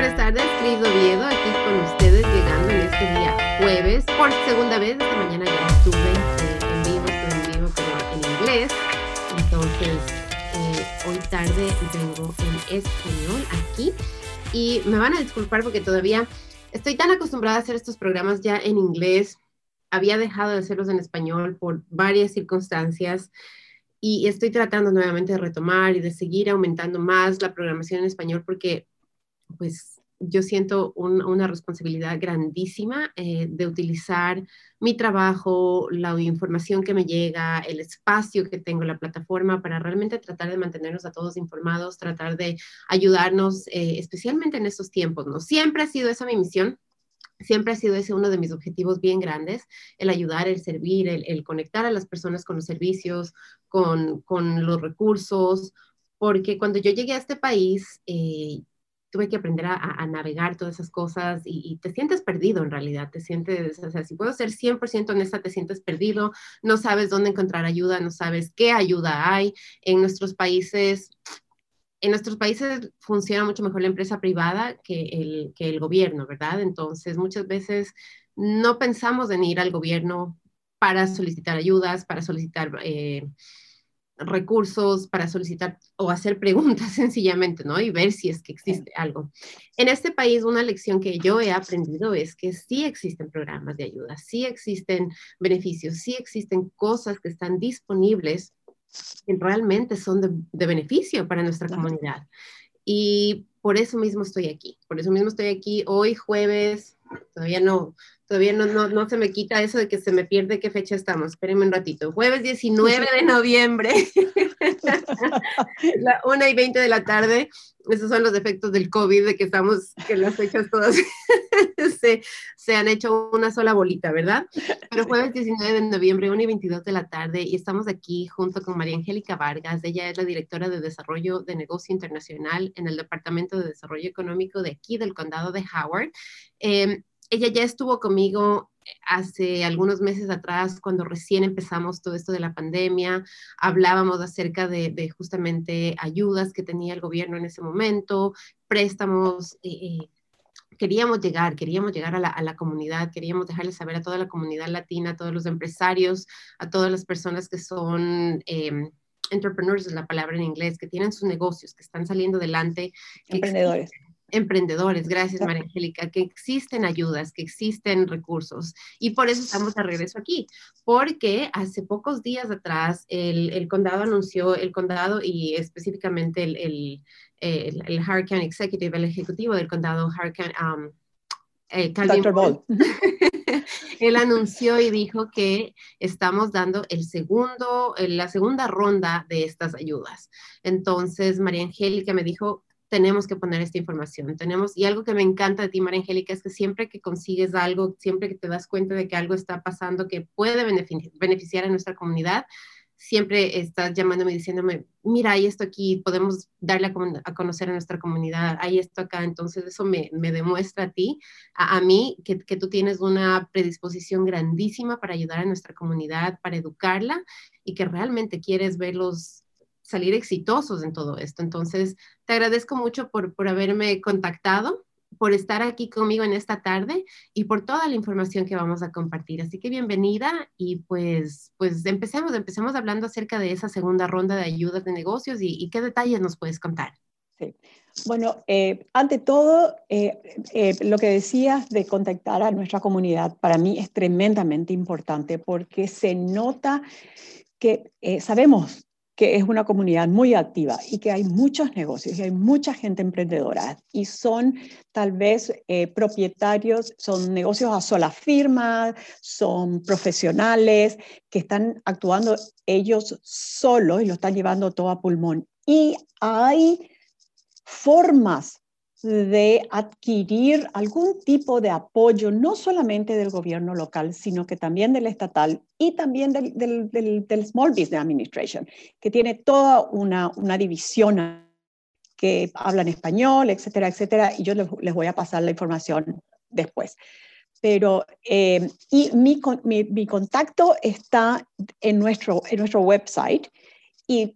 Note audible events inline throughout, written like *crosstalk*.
buenas tardes, Cris Oviedo, aquí con ustedes, llegando en este día jueves, por segunda vez, esta mañana ya estuve eh, en vivo, estuve en vivo, pero en inglés, entonces eh, hoy tarde vengo en español aquí, y me van a disculpar porque todavía estoy tan acostumbrada a hacer estos programas ya en inglés, había dejado de hacerlos en español por varias circunstancias, y estoy tratando nuevamente de retomar y de seguir aumentando más la programación en español porque pues yo siento una responsabilidad grandísima eh, de utilizar mi trabajo, la información que me llega, el espacio que tengo en la plataforma para realmente tratar de mantenernos a todos informados, tratar de ayudarnos, eh, especialmente en estos tiempos, ¿no? Siempre ha sido esa mi misión, siempre ha sido ese uno de mis objetivos bien grandes, el ayudar, el servir, el, conectar a las personas con los servicios, con, los recursos, porque cuando yo llegué a este país, eh, tuve que aprender a, navegar todas esas cosas y, te sientes perdido en realidad, te sientes, o sea, si puedo ser 100% honesta, te sientes perdido, no sabes dónde encontrar ayuda, no sabes qué ayuda hay en nuestros países. En nuestros países funciona mucho mejor la empresa privada que el, que el gobierno, ¿verdad? Entonces, muchas veces no pensamos en ir al gobierno para solicitar ayudas, para solicitar... Eh, recursos para solicitar o hacer preguntas *laughs* sencillamente, ¿no? Y ver si es que existe algo. En este país, una lección que yo he aprendido es que sí existen programas de ayuda, sí existen beneficios, sí existen cosas que están disponibles que realmente son de, beneficio para nuestra comunidad. Y por eso mismo estoy aquí, por eso mismo estoy aquí hoy jueves, todavía no, Todavía no, no, no, se me quita eso de que se me pierde qué fecha estamos. Espérenme un ratito. Jueves 19 de noviembre, *laughs* la 1 y 20 de la tarde. Esos son los efectos del COVID, de que estamos, que las fechas todas *laughs* se, se, han hecho una sola bolita, ¿verdad? Pero jueves 19 de noviembre, 1 y 22 de la tarde, y estamos aquí junto con María Angélica Vargas. Ella es la directora de Desarrollo de Negocio Internacional en el Departamento de Desarrollo Económico de aquí del condado de Howard. Eh, ella ya estuvo conmigo hace algunos meses atrás, cuando recién empezamos todo esto de la pandemia, hablábamos acerca de, justamente ayudas que tenía el gobierno en ese momento, préstamos. Eh, eh, queríamos llegar, queríamos llegar a la, comunidad, queríamos dejarle saber a toda la comunidad latina, a todos los empresarios, a todas las personas que son eh, entrepreneurs, es la palabra en inglés, que tienen sus negocios, que están saliendo adelante. Emprendedores emprendedores, gracias María Angélica, que existen ayudas, que existen recursos. Y por eso estamos de regreso aquí, porque hace pocos días atrás el, condado anunció, el condado y específicamente el, el, el, el County Executive, el ejecutivo del condado Hurricane, um, eh, Ball. *laughs* él anunció y dijo que estamos dando el segundo, la segunda ronda de estas ayudas. Entonces, María Angélica me dijo, tenemos que poner esta información. Tenemos, y algo que me encanta de ti, María Angélica, es que siempre que consigues algo, siempre que te das cuenta de que algo está pasando que puede beneficiar a nuestra comunidad, siempre estás llamándome y diciéndome, mira, hay esto aquí, podemos darle a, conocer a nuestra comunidad, hay esto acá. Entonces eso me, demuestra a ti, a, a mí, que, que, tú tienes una predisposición grandísima para ayudar a nuestra comunidad, para educarla y que realmente quieres verlos salir exitosos en todo esto. Entonces, te agradezco mucho por, por haberme contactado, por estar aquí conmigo en esta tarde y por toda la información que vamos a compartir. Así que bienvenida y pues, pues empecemos, empecemos hablando acerca de esa segunda ronda de ayudas de negocios y, qué detalles nos puedes contar. Sí. Bueno, eh, ante todo, eh, eh, lo que decías de contactar a nuestra comunidad para mí es tremendamente importante porque se nota que sabemos que es una comunidad muy activa y que hay muchos negocios y hay mucha gente emprendedora y son tal vez eh, propietarios, son negocios a sola firma, son profesionales que están actuando ellos solos y lo están llevando todo a pulmón. Y hay formas de adquirir algún tipo de apoyo, no solamente del gobierno local, sino que también del estatal y también del, del, Small Business Administration, que tiene toda una, una división que habla en español, etcétera, etcétera, y yo les, voy a pasar la información después. Pero, eh, y mi, mi, mi, contacto está en nuestro, en nuestro website, y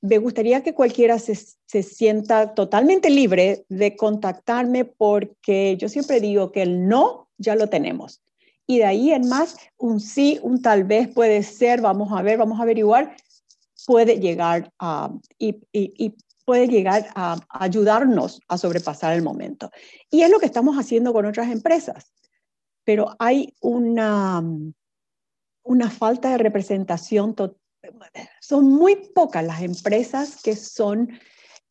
me gustaría que cualquiera se, se, sienta totalmente libre de contactarme porque yo siempre digo que el no ya lo tenemos. Y de ahí en más, un sí, un tal vez puede ser, vamos a ver, vamos a averiguar, puede llegar a, y, y, puede llegar a ayudarnos a sobrepasar el momento. Y es lo que estamos haciendo con otras empresas. Pero hay una, una falta de representación total son muy pocas las empresas que son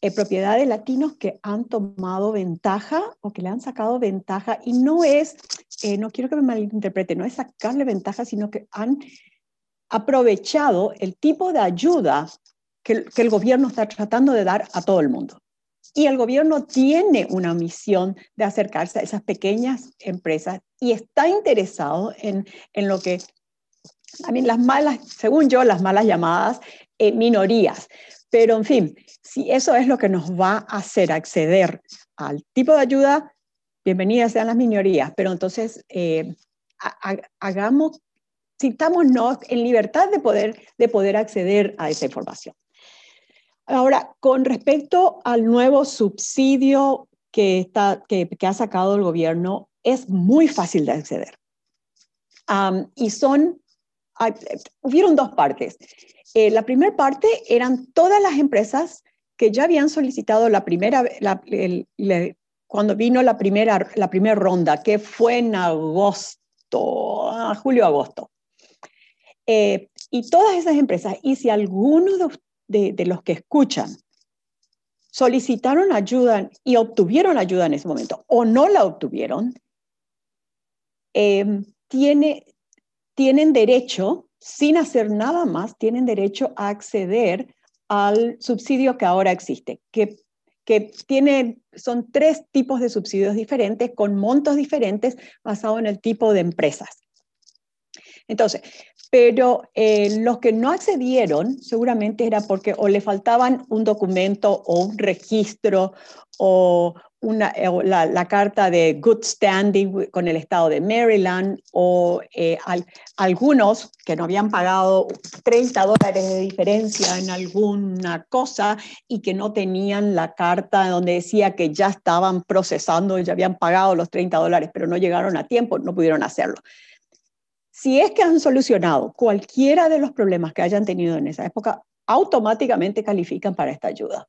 eh, propiedad de latinos que han tomado ventaja o que le han sacado ventaja y no es, eh, no quiero que me malinterprete, no es sacarle ventaja, sino que han aprovechado el tipo de ayuda que, que el gobierno está tratando de dar a todo el mundo. Y el gobierno tiene una misión de acercarse a esas pequeñas empresas y está interesado en, en lo que también las malas, según yo, las malas llamadas eh, minorías. Pero en fin, si eso es lo que nos va a hacer acceder al tipo de ayuda, bienvenidas sean las minorías, pero entonces eh, hagamos, sintámonos en libertad de poder, de poder acceder a esa información. Ahora, con respecto al nuevo subsidio que, está, que, ha sacado el gobierno, es muy fácil de acceder. y son hubieron dos partes. Eh, la primera parte eran todas las empresas que ya habían solicitado la primera, cuando vino la primera, la primera ronda, que fue en agosto, ah, julio-agosto. Eh, y todas esas empresas, y si alguno de, de, los que escuchan solicitaron ayuda y obtuvieron ayuda en ese momento o no la obtuvieron, eh, tiene, tienen derecho, sin hacer nada más, tienen derecho a acceder al subsidio que ahora existe, que, que tiene, son tres tipos de subsidios diferentes con montos diferentes basados en el tipo de empresas. Entonces, pero eh, los que no accedieron seguramente era porque o le faltaban un documento o un registro o eh, la, carta de good standing con el estado de Maryland o eh, algunos que no habían pagado 30 dólares de diferencia en alguna cosa y que no tenían la carta donde decía que ya estaban procesando y ya habían pagado los 30 dólares, pero no llegaron a tiempo, no pudieron hacerlo. Si es que han solucionado cualquiera de los problemas que hayan tenido en esa época, automáticamente califican para esta ayuda.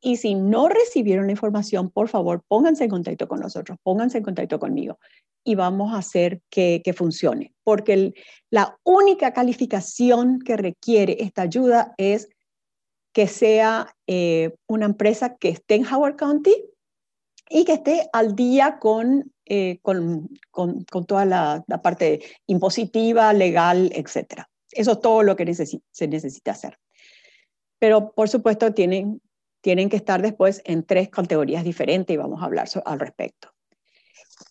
Y si no recibieron la información, por favor, pónganse en contacto con nosotros, pónganse en contacto conmigo y vamos a hacer que, funcione. Porque la única calificación que requiere esta ayuda es que sea eh, una empresa que esté en Howard County y que esté al día con, eh, con, toda la, parte impositiva, legal, etc. Eso es todo lo que se necesita hacer. Pero, por supuesto, tienen tienen que estar después en tres categorías diferentes y vamos a hablar al respecto.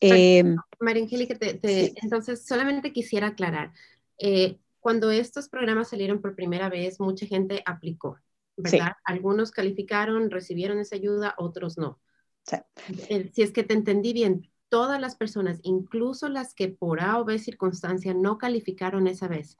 Eh, María Angélica, entonces solamente quisiera aclarar, eh, cuando estos programas salieron por primera vez, mucha gente aplicó, ¿verdad? Algunos calificaron, recibieron esa ayuda, otros no. Eh, si es que te entendí bien, todas las personas, incluso las que por A o B circunstancia no calificaron esa vez,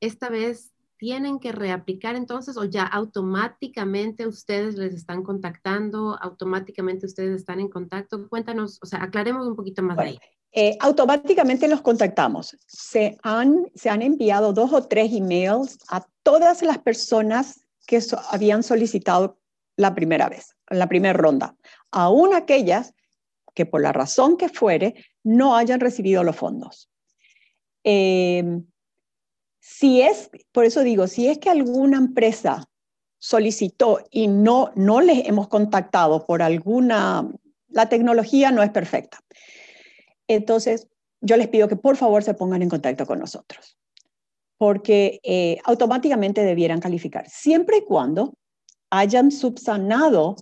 esta vez tienen que reaplicar entonces o ya automáticamente ustedes les están contactando, automáticamente ustedes están en contacto? Cuéntanos, o sea, aclaremos un poquito más de ahí. Eh, automáticamente los contactamos. Se han, se han enviado dos o tres emails a todas las personas que habían solicitado la primera vez, la primera ronda, aún aquellas que por la razón que fuere no hayan recibido los fondos. Eh, si es, por eso digo, si es que alguna empresa solicitó y no, no les hemos contactado por alguna, la tecnología no es perfecta. Entonces, yo les pido que por favor se pongan en contacto con nosotros, porque eh, automáticamente debieran calificar, siempre y cuando hayan subsanado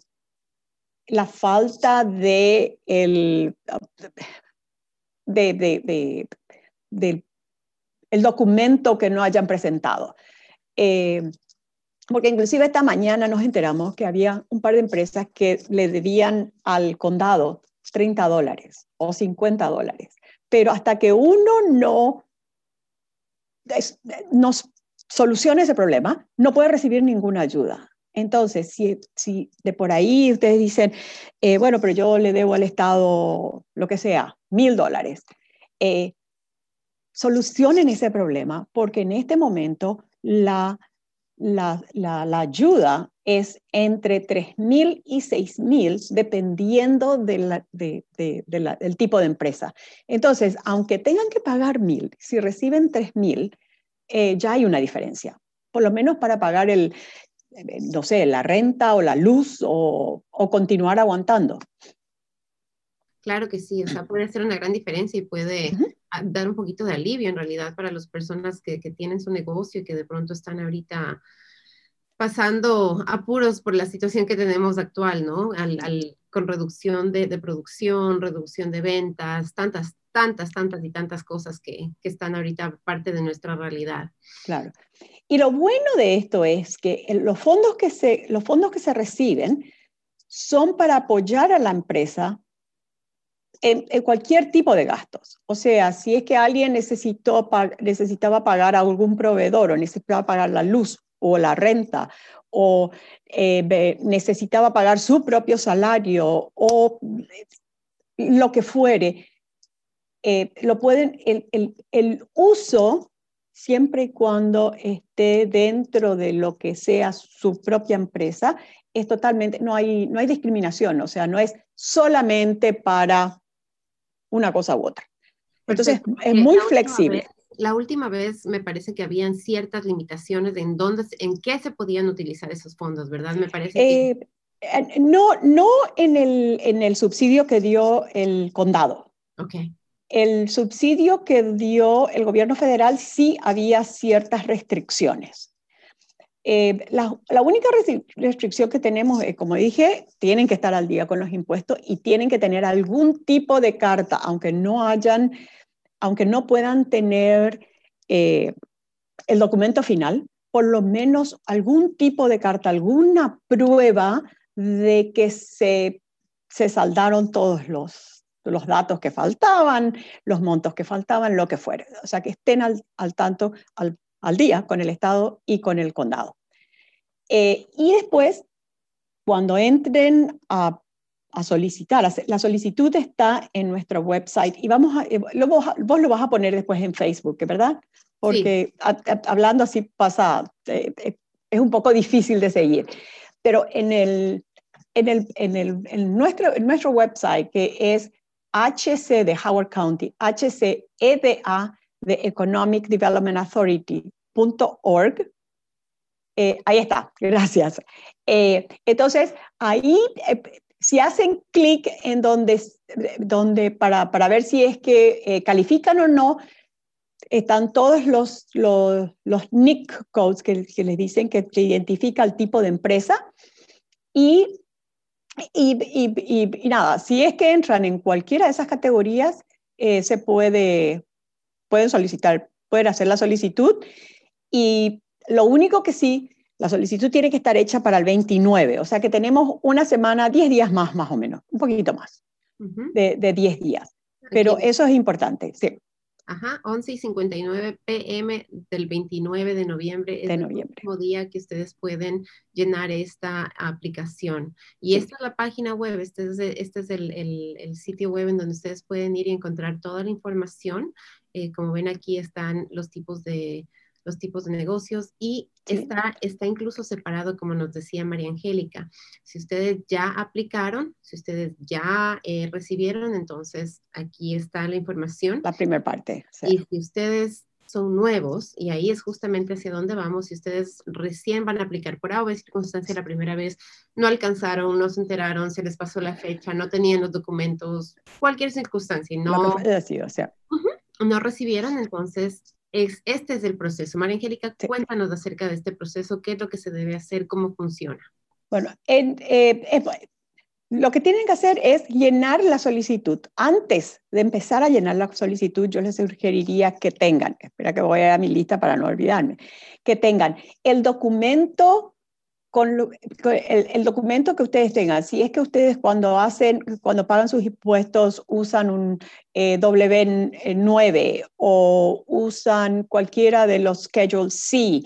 la falta de el, de, de, de, el documento que no hayan presentado. Eh, porque inclusive esta mañana nos enteramos que había un par de empresas que le debían al condado 30 dólares o 50 dólares. Pero hasta que uno no nos solucione ese problema, no puede recibir ninguna ayuda. Entonces, si, si de por ahí ustedes dicen, eh, bueno, pero yo le debo al Estado lo que sea, mil dólares, eh, solucionen ese problema porque en este momento la, la, la, ayuda es entre 3.000 y 6.000 dependiendo de de, de, del tipo de empresa. Entonces, aunque tengan que pagar 1.000, si reciben 3.000, eh, ya hay una diferencia, por lo menos para pagar el, eh, no sé, la renta o la luz o, o continuar aguantando. Claro que sí, o sea, puede ser una gran diferencia y puede dar un poquito de alivio en realidad para las personas que, que, tienen su negocio y que de pronto están ahorita pasando apuros por la situación que tenemos actual, ¿no? Al, al, con reducción de, de, producción, reducción de ventas, tantas, tantas, tantas y tantas cosas que, que están ahorita parte de nuestra realidad. Claro. Y lo bueno de esto es que los fondos que se, los fondos que se reciben son para apoyar a la empresa en, cualquier tipo de gastos. O sea, si es que alguien necesitó, necesitaba pagar a algún proveedor o necesitaba pagar la luz o la renta o eh, necesitaba pagar su propio salario o lo que fuere, eh, lo pueden, el, el, el, uso, siempre y cuando esté dentro de lo que sea su propia empresa, es totalmente, no hay, no hay discriminación, o sea, no es solamente para una cosa u otra. Entonces, es muy flexible. la última vez me parece que habían ciertas limitaciones en dónde, en qué se podían utilizar esos fondos, ¿verdad? Me parece eh, eh, no, no en el, en el subsidio que dio el condado. Ok. El subsidio que dio el gobierno federal sí había ciertas restricciones. Eh, la, única restricción que tenemos es, como dije, tienen que estar al día con los impuestos y tienen que tener algún tipo de carta, aunque no hayan, aunque no puedan tener eh, el documento final, por lo menos algún tipo de carta, alguna prueba de que se, se saldaron todos los, los datos que faltaban, los montos que faltaban, lo que fuera. O sea, que estén al, al tanto, al día con el Estado y con el condado. Eh, y después, cuando entren a, a, solicitar, la solicitud está en nuestro website y vamos a, eh, lo, vos, lo vas a poner después en Facebook, ¿verdad? Porque hablando así pasa, eh, es un poco difícil de seguir. Pero en, el, en, el, en, el, en, nuestro, en nuestro website, que es HC de Howard County, HCEDA de Economic Development Authority.org. Eh, ahí está, gracias. Eh, entonces, ahí, eh, si hacen clic en donde, donde para, para, ver si es que califican o no, están todos los, los, los NIC codes que, que, les dicen que, identifica el tipo de empresa. Y, y, y, y, nada, si es que entran en cualquiera de esas categorías, se puede, pueden solicitar pueden hacer la solicitud y lo único que sí, la solicitud tiene que estar hecha para el 29, o sea que tenemos una semana, 10 días más, más o menos, un poquito más de, de 10 días. Pero eso es importante, sí. Ajá, 11 y 59 pm del 29 de noviembre es el último día que ustedes pueden llenar esta aplicación. Y esta es la página web, este es, este es el, el, el, sitio web en donde ustedes pueden ir y encontrar toda la información. Eh, como ven aquí están los tipos de, los tipos de negocios y está, está incluso separado, como nos decía María Angélica. Si ustedes ya aplicaron, si ustedes ya eh, recibieron, entonces aquí está la información. La primera parte. Y si ustedes son nuevos, y ahí es justamente hacia dónde vamos, si ustedes recién van a aplicar por A o circunstancia la primera vez, no alcanzaron, no se enteraron, se les pasó la fecha, no tenían los documentos, cualquier circunstancia, no... o sea no recibieron, entonces es, este es el proceso. María Angélica, cuéntanos acerca de este proceso, qué es lo que se debe hacer, cómo funciona. Bueno, eh, lo que tienen que hacer es llenar la solicitud. Antes de empezar a llenar la solicitud, yo les sugeriría que tengan, espera que voy a mi lista para no olvidarme, que tengan el documento con el, documento que ustedes tengan, si es que ustedes cuando hacen, cuando pagan sus impuestos usan un eh, W9 o usan cualquiera de los Schedule C,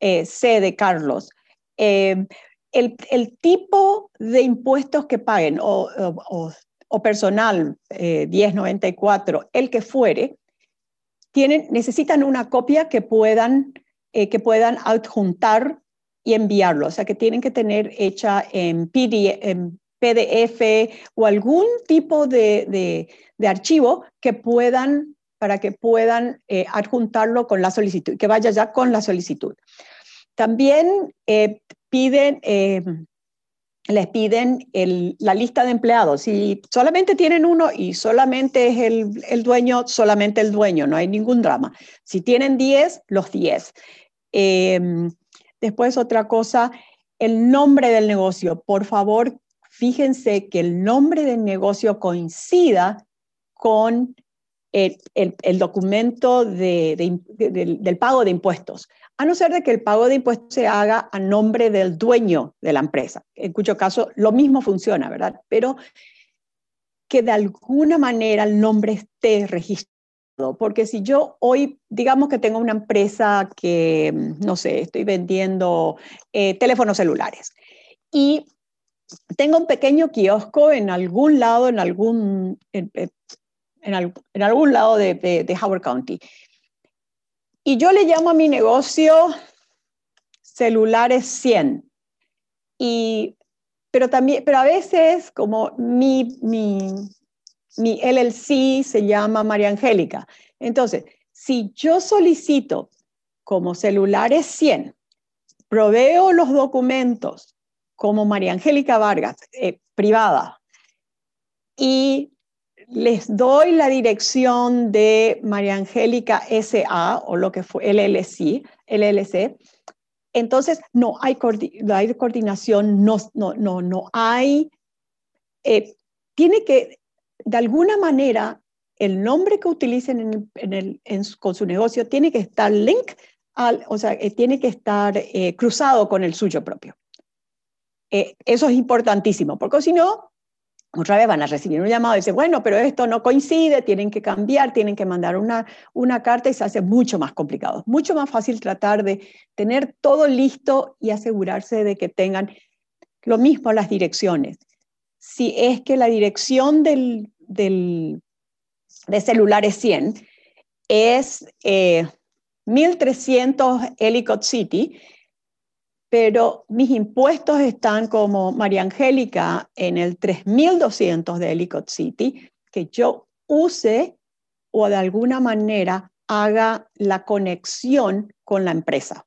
eh, C de Carlos, eh, el, tipo de impuestos que paguen o, o, personal 1094, el que fuere, tienen, necesitan una copia que puedan, que puedan adjuntar y enviarlo. O sea, que tienen que tener hecha en, PDF o algún tipo de, archivo que puedan, para que puedan eh, adjuntarlo con la solicitud, que vaya ya con la solicitud. También eh, piden, eh, les piden la lista de empleados. Si solamente tienen uno y solamente es el, el, dueño, solamente el dueño, no hay ningún drama. Si tienen 10, los 10. Después otra cosa, el nombre del negocio. Por favor, fíjense que el nombre del negocio coincida con el, documento del, pago de impuestos, a no ser de que el pago de impuestos se haga a nombre del dueño de la empresa, en cuyo caso lo mismo funciona, ¿verdad? Pero que de alguna manera el nombre esté registrado porque si yo hoy, digamos que tengo una empresa que, mm, no sé, estoy vendiendo eh, teléfonos celulares y tengo un pequeño kiosco en algún lado, en algún, en, algún lado de, de, Howard County. Y yo le llamo a mi negocio celulares 100. Y, pero, también, pero a veces como mi, mi, mi LLC se llama María Angélica. Entonces, si yo solicito como celulares 100, proveo los documentos como María Angélica Vargas, eh, privada, y les doy la dirección de María Angélica SA o lo que fue LLC, LLC entonces no hay, coordinación, no, no, no, no hay, eh, tiene que, de alguna manera, el nombre que utilicen con su negocio tiene que estar link, o sea, eh, tiene que estar eh, cruzado con el suyo propio. Eh, eso es importantísimo, porque si no, otra vez van a recibir un llamado y decir, bueno, pero esto no coincide, tienen que cambiar, tienen que mandar una, una carta y se hace mucho más complicado. Mucho más fácil tratar de tener todo listo y asegurarse de que tengan lo mismo las direcciones. Si es que la dirección del, del, de celulares 100 es 1300 eh, Ellicott City, pero mis impuestos están como María Angélica en el 3200 de Ellicott City, que yo use o de alguna manera haga la conexión con la empresa.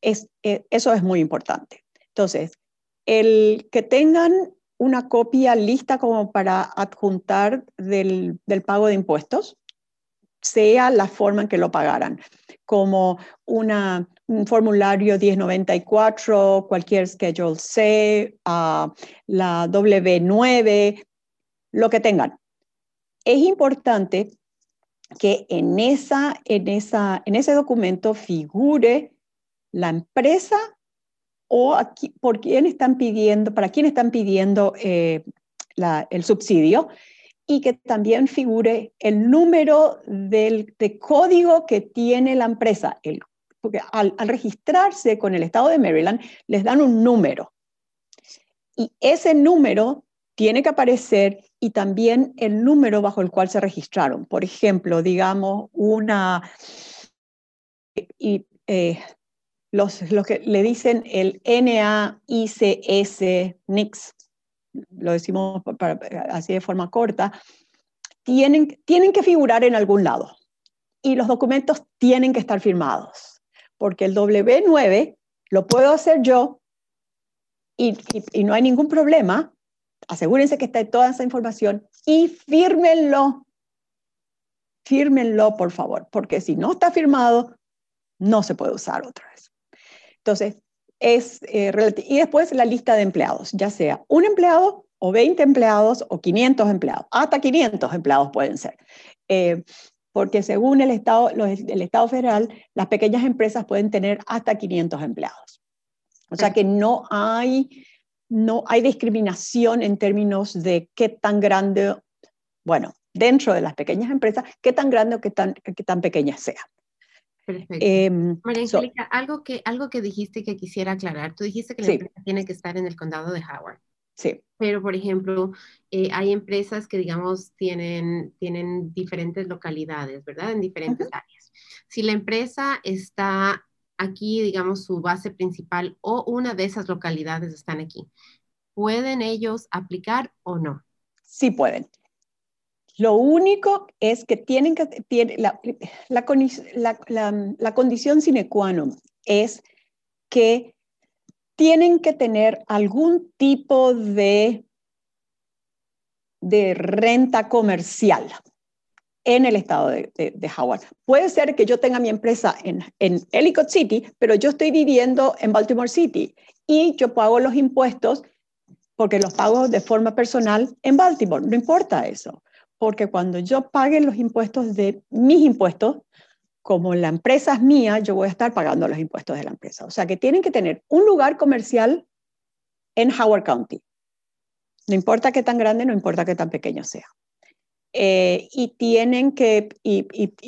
Es, eh, eso es muy importante. Entonces, el que tengan una copia lista como para adjuntar del, pago de impuestos, sea la forma en que lo pagaran, como una, un formulario 1094, cualquier Schedule C, la W9, lo que tengan. Es importante que en, esa, en, esa, en ese documento figure la empresa o por quién están pidiendo, para quién están pidiendo eh, el subsidio y que también figure el número del, de código que tiene la empresa. Porque al, registrarse con el estado de Maryland, les dan un número. Y ese número tiene que aparecer y también el número bajo el cual se registraron. Por ejemplo, digamos, una... Y, eh, los, que le dicen el NAICS, NICS, lo decimos así de forma corta, tienen, tienen que figurar en algún lado y los documentos tienen que estar firmados, porque el W9 lo puedo hacer yo y, y no hay ningún problema. Asegúrense que está toda esa información y fírmenlo. Fírmenlo, por favor, porque si no está firmado, no se puede usar otra vez. Entonces, es eh, y después la lista de empleados, ya sea un empleado o 20 empleados o 500 empleados, hasta 500 empleados pueden ser. Eh, porque según el Estado, el Estado federal, las pequeñas empresas pueden tener hasta 500 empleados. O sea que no hay, no hay discriminación en términos de qué tan grande, bueno, dentro de las pequeñas empresas, qué tan grande o qué tan, qué tan pequeña sea. Perfecto. Em, María Angélica, algo, que, algo que dijiste que quisiera aclarar. Tú dijiste que la empresa tiene que estar en el condado de Howard. Sí. Pero, por ejemplo, eh, hay empresas que, digamos, tienen, tienen diferentes localidades, ¿verdad? En diferentes áreas. Si la empresa está aquí, digamos, su base principal o una de esas localidades están aquí, ¿pueden ellos aplicar o no? Sí pueden. Lo único es que tienen que, tiene, la, condición sine qua non es que tienen que tener algún tipo de, de renta comercial en el estado de, de, Howard. Puede ser que yo tenga mi empresa en, en Ellicott City, pero yo estoy viviendo en Baltimore City y yo pago los impuestos porque los pago de forma personal en Baltimore. No importa eso, porque cuando yo pague los impuestos de mis impuestos, como la empresa es mía, yo voy a estar pagando los impuestos de la empresa. O sea que tienen que tener un lugar comercial en Howard County. No importa qué tan grande, no importa qué tan pequeño sea. Eh, y, tienen que, y,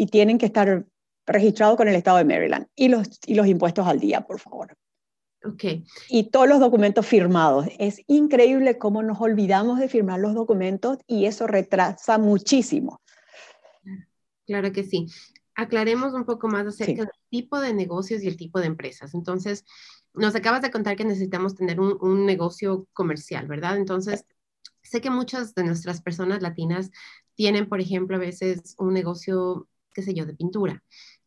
tienen que estar registrados con el estado de Maryland y los, y los impuestos al día, por favor. Okay. Y todos los documentos firmados. Es increíble cómo nos olvidamos de firmar los documentos y eso retrasa muchísimo. Claro que sí aclaremos un poco más acerca del tipo de negocios y el tipo de empresas. Entonces, nos acabas de contar que necesitamos tener un, negocio comercial, ¿verdad? Entonces, sé que muchas de nuestras personas latinas tienen, por ejemplo, a veces un negocio, qué sé yo, de pintura.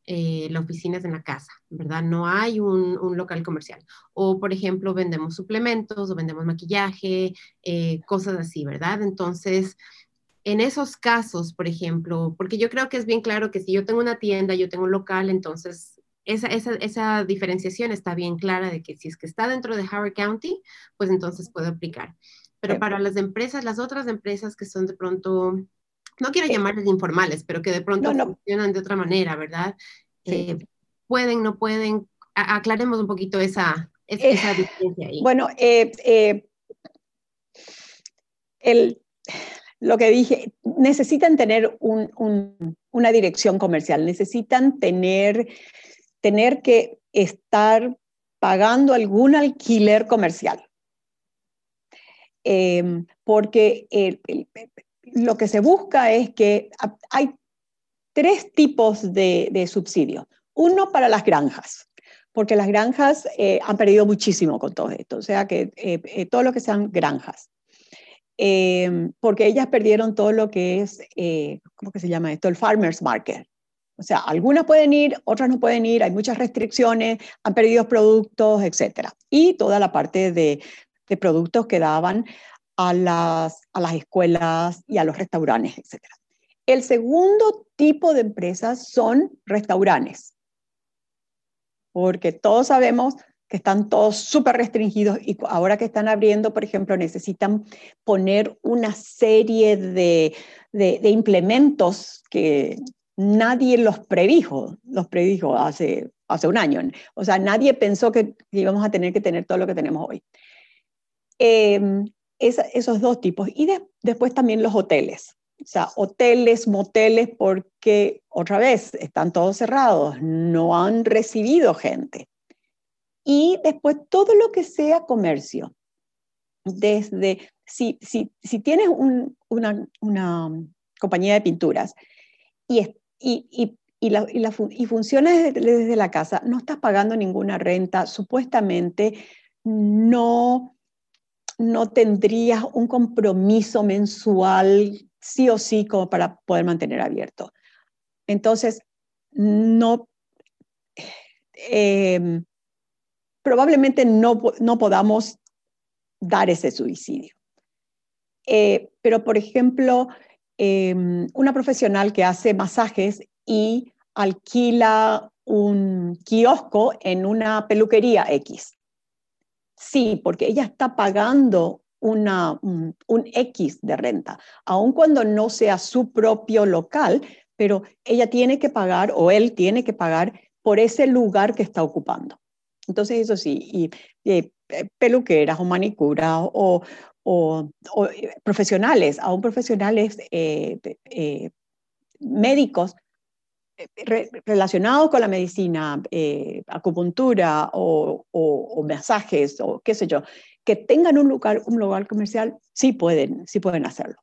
Eh, la oficina es en la casa, ¿verdad? No hay un, local comercial. O, por ejemplo, vendemos suplementos o vendemos maquillaje, eh, cosas así, ¿verdad? Entonces, en esos casos, por ejemplo, porque yo creo que es bien claro que si yo tengo una tienda, yo tengo un local, entonces esa, esa, esa, diferenciación está bien clara de que si es que está dentro de Howard County, pues entonces puedo aplicar. Pero para las empresas, las otras empresas que son de pronto, no quiero llamarles informales, pero que de pronto funcionan de otra manera, ¿verdad? Eh, pueden, no pueden, aclaremos un poquito esa, esa, eh, diferencia ahí. Bueno, eh, el lo que dije, necesitan tener una dirección comercial, necesitan tener, tener que estar pagando algún alquiler comercial. Em, porque lo que se busca es que hay tres tipos de, de subsidios. Uno para las granjas, porque las granjas eh, han perdido muchísimo con todo esto, o sea que eh, eh, todo lo que sean granjas. Em, porque ellas perdieron todo lo que es, eh, ¿cómo se llama esto? El farmer's market. O sea, algunas pueden ir, otras no pueden ir, hay muchas restricciones, han perdido productos, etc. Y toda la parte de productos que daban a las, a las escuelas y a los restaurantes, etc. El segundo tipo de empresas son restaurantes, porque todos sabemos que están todos súper restringidos y ahora que están abriendo, por ejemplo, necesitan poner una serie de, de, implementos que nadie los predijo, los predijo hace, hace un año. O sea, nadie pensó que íbamos a tener que tener todo lo que tenemos hoy. Esos dos tipos. Y después también los hoteles. O sea, hoteles, moteles, porque otra vez están todos cerrados, no han recibido gente. Y después todo lo que sea comercio. Desde, si, si, si tienes una, compañía de pinturas y, y, y, y, la, y, la, y funciona desde, desde, la casa, no estás pagando ninguna renta, supuestamente no, no tendrías un compromiso mensual sí o sí como para poder mantener abierto. Entonces, no, eh, probablemente no, no podamos dar ese suicidio. Eh, pero, por ejemplo, em, una profesional que hace masajes y alquila un kiosco en una peluquería X. Sí, porque ella está pagando una, un, un, X de renta, aun cuando no sea su propio local, pero ella tiene que pagar o él tiene que pagar por ese lugar que está ocupando. Entonces, eso sí, y, eh, peluqueras o manicuras o, o, profesionales, aún profesionales médicos relacionados con la medicina, acupuntura o, o, masajes o qué sé yo, que tengan un lugar, un lugar comercial, sí pueden, sí pueden hacerlo.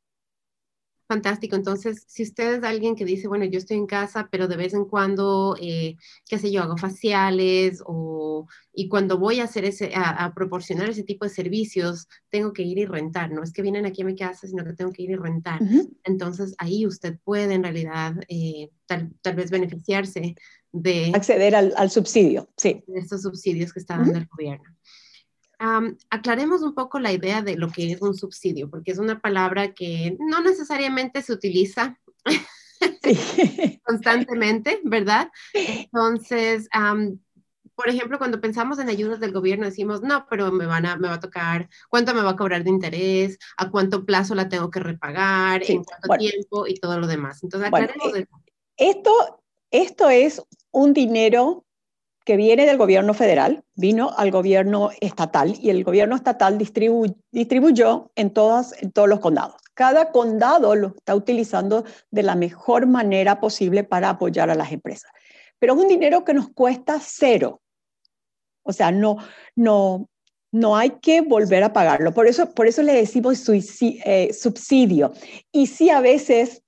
Fantástico. Entonces, si usted es alguien que dice, bueno, yo estoy en casa, pero de vez en cuando, eh, qué sé yo, hago faciales o, y cuando voy a hacer ese, a, proporcionar ese tipo de servicios, tengo que ir y rentar. No es que vienen aquí a mi casa, sino que tengo que ir y rentar. Entonces, ahí usted puede en realidad eh, tal, vez beneficiarse de... Acceder al, subsidio, sí. De estos subsidios que está dando el gobierno aclaremos un poco la idea de lo que es un subsidio, porque es una palabra que no necesariamente se utiliza *laughs* constantemente, ¿verdad? Entonces, por ejemplo, cuando pensamos en ayudas del gobierno, decimos, no, pero me, van a, me va a tocar, ¿cuánto me va a cobrar de interés? ¿A cuánto plazo la tengo que repagar? ¿En cuánto tiempo? Y todo lo demás. Entonces, aclaremos eh, Esto, esto es un dinero que viene del gobierno federal, vino al gobierno estatal y el gobierno estatal distribuyó en, todos los condados. Cada condado lo está utilizando de la mejor manera posible para apoyar a las empresas. Pero es un dinero que nos cuesta cero. O sea, no, no, no hay que volver a pagarlo. Por eso, por eso le decimos eh, subsidio. Y sí, a veces,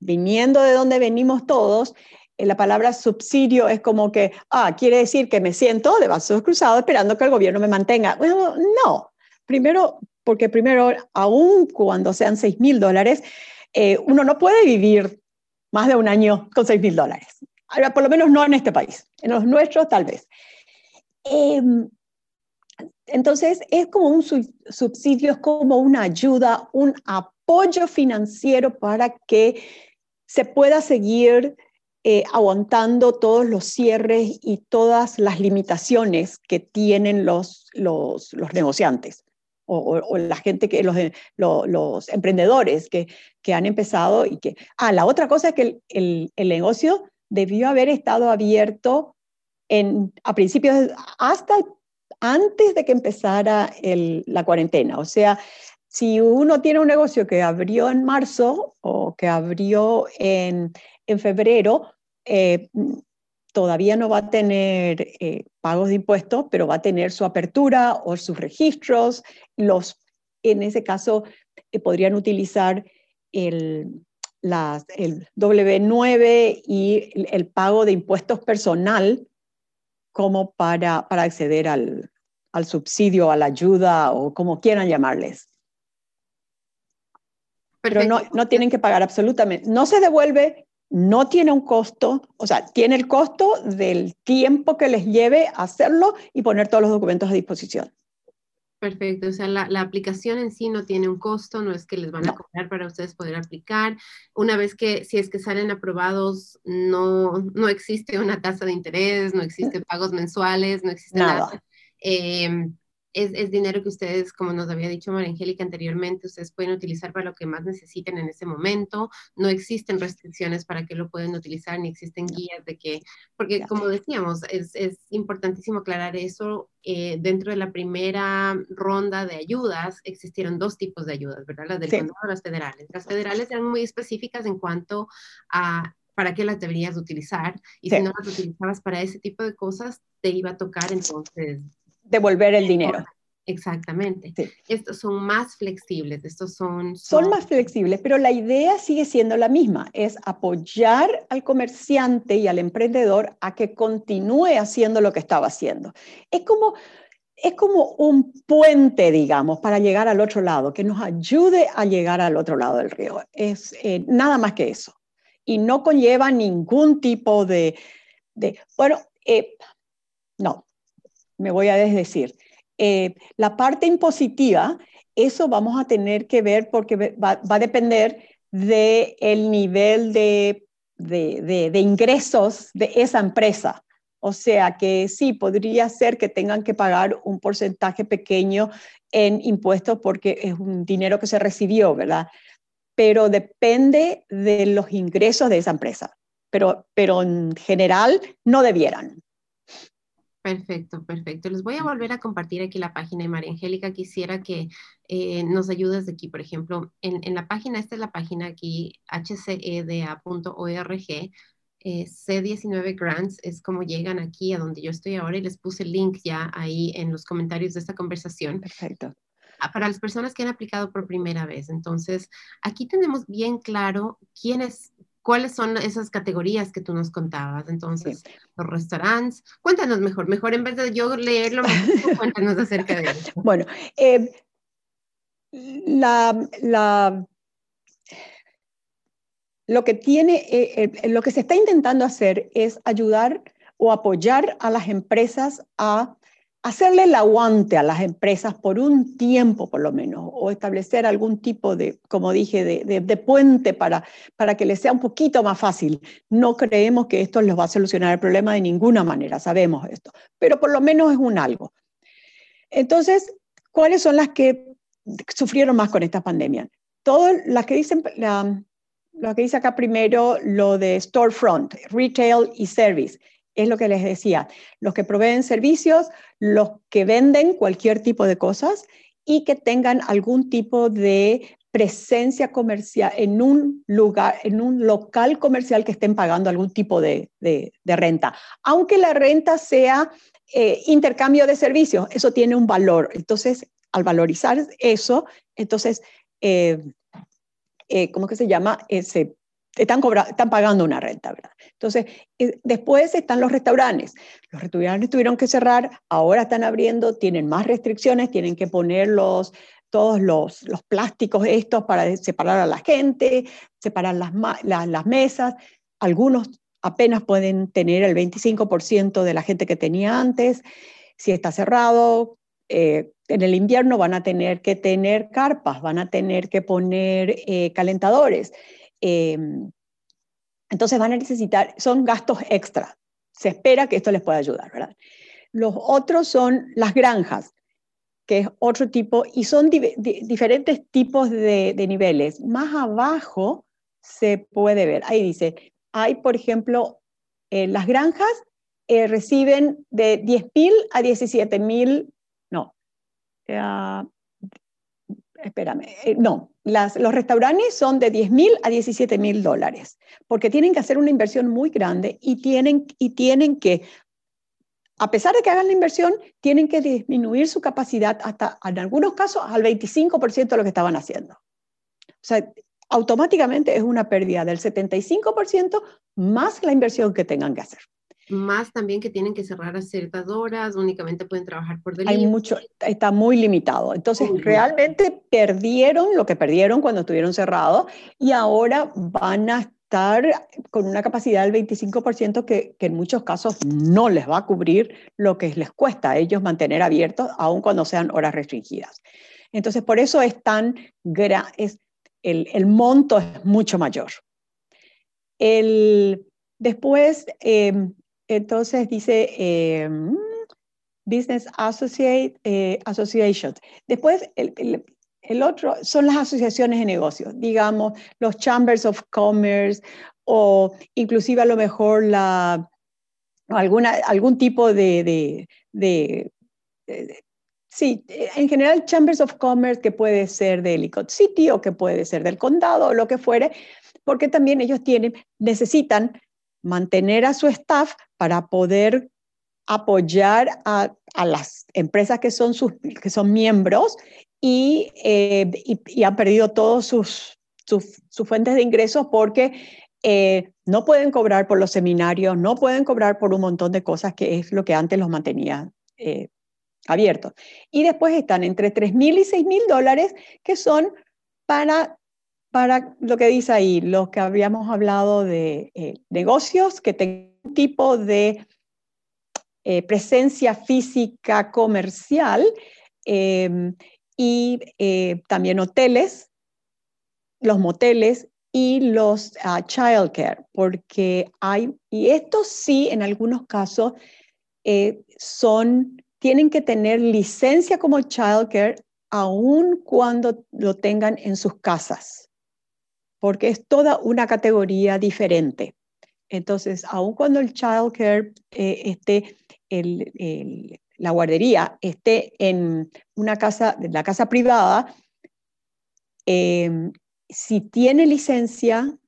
viniendo de donde venimos todos, la palabra subsidio es como que, ah, quiere decir que me siento de brazos cruzados esperando que el gobierno me mantenga. No. Primero, porque primero, aún cuando sean 6 mil dólares, eh, uno no puede vivir más de un año con 6 mil dólares. Por lo menos no en este país. En los nuestros, tal vez. Em, entonces, es como un subsidio, es como una ayuda, un apoyo financiero para que se pueda seguir eh, aguantando todos los cierres y todas las limitaciones que tienen los, los, negociantes o, la gente que, los, los, emprendedores que, que, han empezado y que... Ah, la otra cosa es que el, el, negocio debió haber estado abierto en, a principios, hasta antes de que empezara la cuarentena. O sea, si uno tiene un negocio que abrió en marzo o que abrió en, en febrero, eh, todavía no va a tener eh, pagos de impuestos, pero va a tener su apertura o sus registros. Los, en ese caso, eh, podrían utilizar el, el W9 y el, pago de impuestos personal como para, para acceder al, al subsidio, a la ayuda o como quieran llamarles. Pero no, no, tienen que pagar absolutamente. No se devuelve no tiene un costo, o sea, tiene el costo del tiempo que les lleve hacerlo y poner todos los documentos a disposición. Perfecto, o sea, la, aplicación en sí no tiene un costo, no es que les van a cobrar para ustedes poder aplicar. Una vez que, si es que salen aprobados, no, no existe una tasa de interés, no existen pagos mensuales, no existe nada. Em, es, dinero que ustedes, como nos había dicho María Angélica anteriormente, ustedes pueden utilizar para lo que más necesiten en ese momento. No existen restricciones para que lo pueden utilizar, ni existen guías de que, porque como decíamos, es, importantísimo aclarar eso. Eh, dentro de la primera ronda de ayudas existieron dos tipos de ayudas, ¿verdad? Las del sí. condado las federales. Las federales eran muy específicas en cuanto a para qué las deberías utilizar y si no las utilizabas para ese tipo de cosas, te iba a tocar entonces devolver el dinero. Exactamente. Estos son más flexibles, estos son, son, más flexibles, pero la idea sigue siendo la misma, es apoyar al comerciante y al emprendedor a que continúe haciendo lo que estaba haciendo. Es como, es como un puente, digamos, para llegar al otro lado, que nos ayude a llegar al otro lado del río. Es eh, nada más que eso. Y no conlleva ningún tipo de, de bueno, eh, no, me voy a desdecir. Eh, la parte impositiva, eso vamos a tener que ver porque va, a depender del nivel de, de, de, ingresos de esa empresa. O sea que sí, podría ser que tengan que pagar un porcentaje pequeño en impuestos porque es un dinero que se recibió, ¿verdad? Pero depende de los ingresos de esa empresa. Pero, pero en general no debieran. Perfecto, perfecto. Les voy a volver a compartir aquí la página de María Angélica. Quisiera que eh, nos ayudes de aquí, por ejemplo, en, la página, esta es la página aquí, hceda.org, eh, C19 Grants es como llegan aquí a donde yo estoy ahora y les puse el link ya ahí en los comentarios de esta conversación. Perfecto. Para las personas que han aplicado por primera vez. Entonces, aquí tenemos bien claro quiénes ¿Cuáles son esas categorías que tú nos contabas? Entonces, los restaurantes. Cuéntanos mejor, mejor en vez de yo leerlo, *laughs* cuéntanos acerca de eso. Bueno, eh, la, la, lo que tiene, eh, eh, lo que se está intentando hacer es ayudar o apoyar a las empresas a hacerle el aguante a las empresas por un tiempo por lo menos, o establecer algún tipo de, como dije, de, puente para, para que les sea un poquito más fácil. No creemos que esto les va a solucionar el problema de ninguna manera, sabemos esto, pero por lo menos es un algo. Entonces, ¿cuáles son las que sufrieron más con esta pandemia? Todas las que dicen, lo que dice acá primero, lo de storefront, retail y service es lo que les decía, los que proveen servicios, los que venden cualquier tipo de cosas y que tengan algún tipo de presencia comercial en un lugar, en un local comercial que estén pagando algún tipo de, renta. Aunque la renta sea eh, intercambio de servicios, eso tiene un valor. Entonces, al valorizar eso, entonces, eh, eh, ¿cómo que se llama? Se están, están pagando una renta, ¿verdad? Entonces, eh, después están los restaurantes. Los restaurantes tuvieron que cerrar, ahora están abriendo, tienen más restricciones, tienen que poner los, todos los, los plásticos estos para separar a la gente, separar las, las mesas. Algunos apenas pueden tener el 25% de la gente que tenía antes. Si está cerrado, eh, en el invierno van a tener que tener carpas, van a tener que poner eh, calentadores. Em, entonces van a necesitar, son gastos extra. Se espera que esto les pueda ayudar, ¿verdad? Los otros son las granjas, que es otro tipo, y son diferentes tipos de, niveles. Más abajo se puede ver, ahí dice, hay, por ejemplo, eh, las granjas eh, reciben de 10.000 a 17.000, no, eh, espérame, eh, no, los restaurantes son de 10 mil a 17 mil dólares, porque tienen que hacer una inversión muy grande y tienen, y tienen que, a pesar de que hagan la inversión, tienen que disminuir su capacidad hasta, en algunos casos, al 25% de lo que estaban haciendo. O sea, automáticamente es una pérdida del 75% más la inversión que tengan que hacer más también que tienen que cerrar a ciertas horas, únicamente pueden trabajar por delivery. Hay mucho, está muy limitado. Entonces, realmente perdieron lo que perdieron cuando estuvieron cerrados y ahora van a estar con una capacidad del 25% que, que en muchos casos no les va a cubrir lo que les cuesta a ellos mantener abiertos, aun cuando sean horas restringidas. Entonces, por eso es tan, es, el, el monto es mucho mayor. El, después, eh, entonces dice eh, Business Associate, eh, Associations. Después, el, otro son las asociaciones de negocios, digamos, los Chambers of Commerce o inclusive a lo mejor alguna, algún tipo de, de, Sí, en general Chambers of Commerce que puede ser de Ellicott City o que puede ser del condado o lo que fuere, porque también ellos tienen, necesitan mantener a su staff para poder apoyar a, las empresas que son, sus, que son miembros y, eh, y, han perdido todos sus, sus, fuentes de ingresos porque eh, no pueden cobrar por los seminarios, no pueden cobrar por un montón de cosas que es lo que antes los mantenía eh, abiertos. Y después están entre 3 mil y 6 mil dólares que son para para lo que dice ahí, lo que habíamos hablado de eh, negocios que tengan un tipo de eh, presencia física comercial em, y eh, también hoteles, los moteles y los uh, childcare, porque hay, y estos sí en algunos casos son, tienen que tener licencia como childcare aun cuando lo tengan en sus casas porque es toda una categoría diferente. Entonces, aun cuando el child care eh, esté, la guardería esté en una casa, la casa privada, em, si tiene licencia,